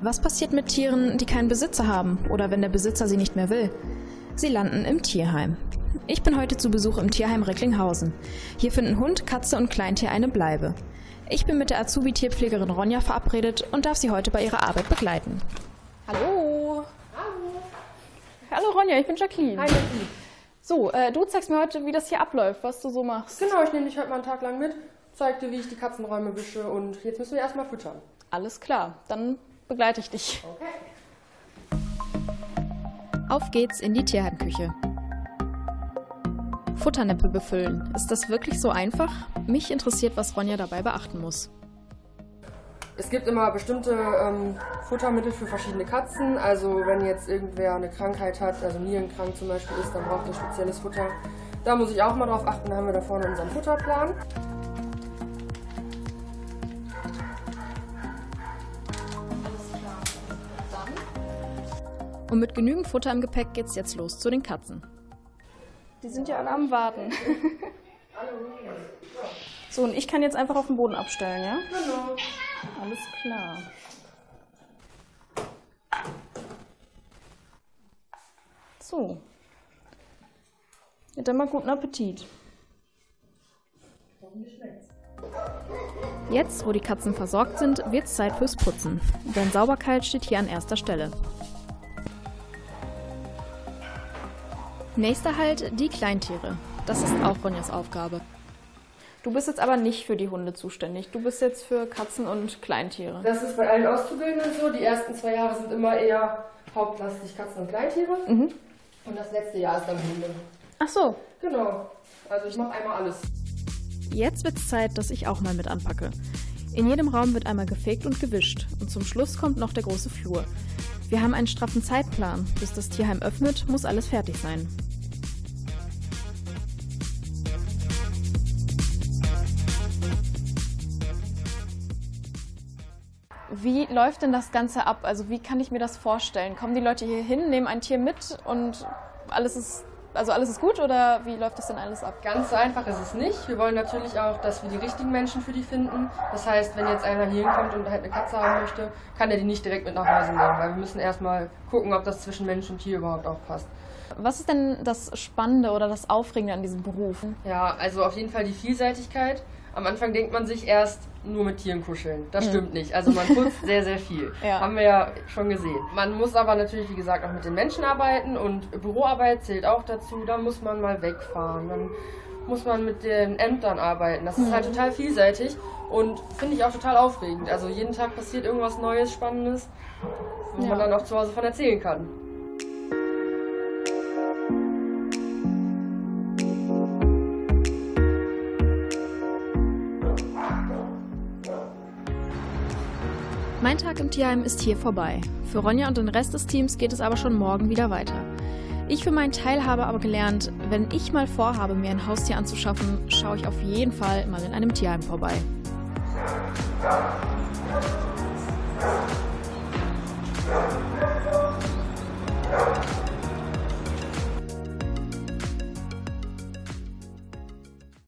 Was passiert mit Tieren, die keinen Besitzer haben oder wenn der Besitzer sie nicht mehr will? Sie landen im Tierheim. Ich bin heute zu Besuch im Tierheim Recklinghausen. Hier finden Hund, Katze und Kleintier eine Bleibe. Ich bin mit der Azubi-Tierpflegerin Ronja verabredet und darf sie heute bei ihrer Arbeit begleiten. Hallo. Hallo. Hallo Ronja, ich bin Jacqueline. Hi, Jacqueline. So, äh, du zeigst mir heute, wie das hier abläuft, was du so machst. Genau, ich nehme dich heute mal einen Tag lang mit, zeig dir, wie ich die Katzenräume wische und jetzt müssen wir erstmal füttern. Alles klar, dann begleite ich dich. Okay. Auf geht's in die Tierheimküche. Futternippe befüllen. Ist das wirklich so einfach? Mich interessiert, was Ronja dabei beachten muss. Es gibt immer bestimmte ähm, Futtermittel für verschiedene Katzen. Also wenn jetzt irgendwer eine Krankheit hat, also nierenkrank zum Beispiel ist, dann braucht er spezielles Futter. Da muss ich auch mal drauf achten, da haben wir da vorne unseren Futterplan. Und mit genügend Futter im Gepäck geht's jetzt los zu den Katzen. Die sind ja alle am Warten. So, und ich kann jetzt einfach auf den Boden abstellen, ja? Genau. Alles klar. So. Ja, dann mal guten Appetit. Jetzt, wo die Katzen versorgt sind, wird's Zeit fürs Putzen. Denn Sauberkeit steht hier an erster Stelle. Nächster Halt die Kleintiere. Das ist auch Ronjas Aufgabe. Du bist jetzt aber nicht für die Hunde zuständig. Du bist jetzt für Katzen und Kleintiere. Das ist bei allen Auszubildenden so. Die ersten zwei Jahre sind immer eher hauptlastig Katzen und Kleintiere. Mhm. Und das letzte Jahr ist dann Hunde. Ach so. Genau. Also ich mache einmal alles. Jetzt wird's Zeit, dass ich auch mal mit anpacke. In jedem Raum wird einmal gefegt und gewischt. Und zum Schluss kommt noch der große Flur. Wir haben einen straffen Zeitplan. Bis das Tierheim öffnet, muss alles fertig sein. Wie läuft denn das Ganze ab? Also wie kann ich mir das vorstellen? Kommen die Leute hier hin, nehmen ein Tier mit und alles ist, also alles ist gut oder wie läuft das denn alles ab? Ganz so einfach ist es nicht. Wir wollen natürlich auch, dass wir die richtigen Menschen für die finden. Das heißt, wenn jetzt einer hier hinkommt und halt eine Katze haben möchte, kann er die nicht direkt mit nach Hause nehmen, weil wir müssen erstmal gucken, ob das zwischen Mensch und Tier überhaupt auch passt. Was ist denn das Spannende oder das Aufregende an diesem Beruf? Ja, also auf jeden Fall die Vielseitigkeit. Am Anfang denkt man sich erst nur mit Tieren kuscheln. Das stimmt nicht. Also man putzt sehr, sehr viel. Ja. Haben wir ja schon gesehen. Man muss aber natürlich, wie gesagt, auch mit den Menschen arbeiten und Büroarbeit zählt auch dazu. Da muss man mal wegfahren. Dann muss man mit den Ämtern arbeiten. Das ist halt total vielseitig und finde ich auch total aufregend. Also jeden Tag passiert irgendwas Neues, Spannendes, wo Ja. man dann auch zu Hause von erzählen kann. Mein Tag im Tierheim ist hier vorbei. Für Ronja und den Rest des Teams geht es aber schon morgen wieder weiter. Ich für meinen Teil habe aber gelernt, wenn ich mal vorhabe, mir ein Haustier anzuschaffen, schaue ich auf jeden Fall mal in einem Tierheim vorbei.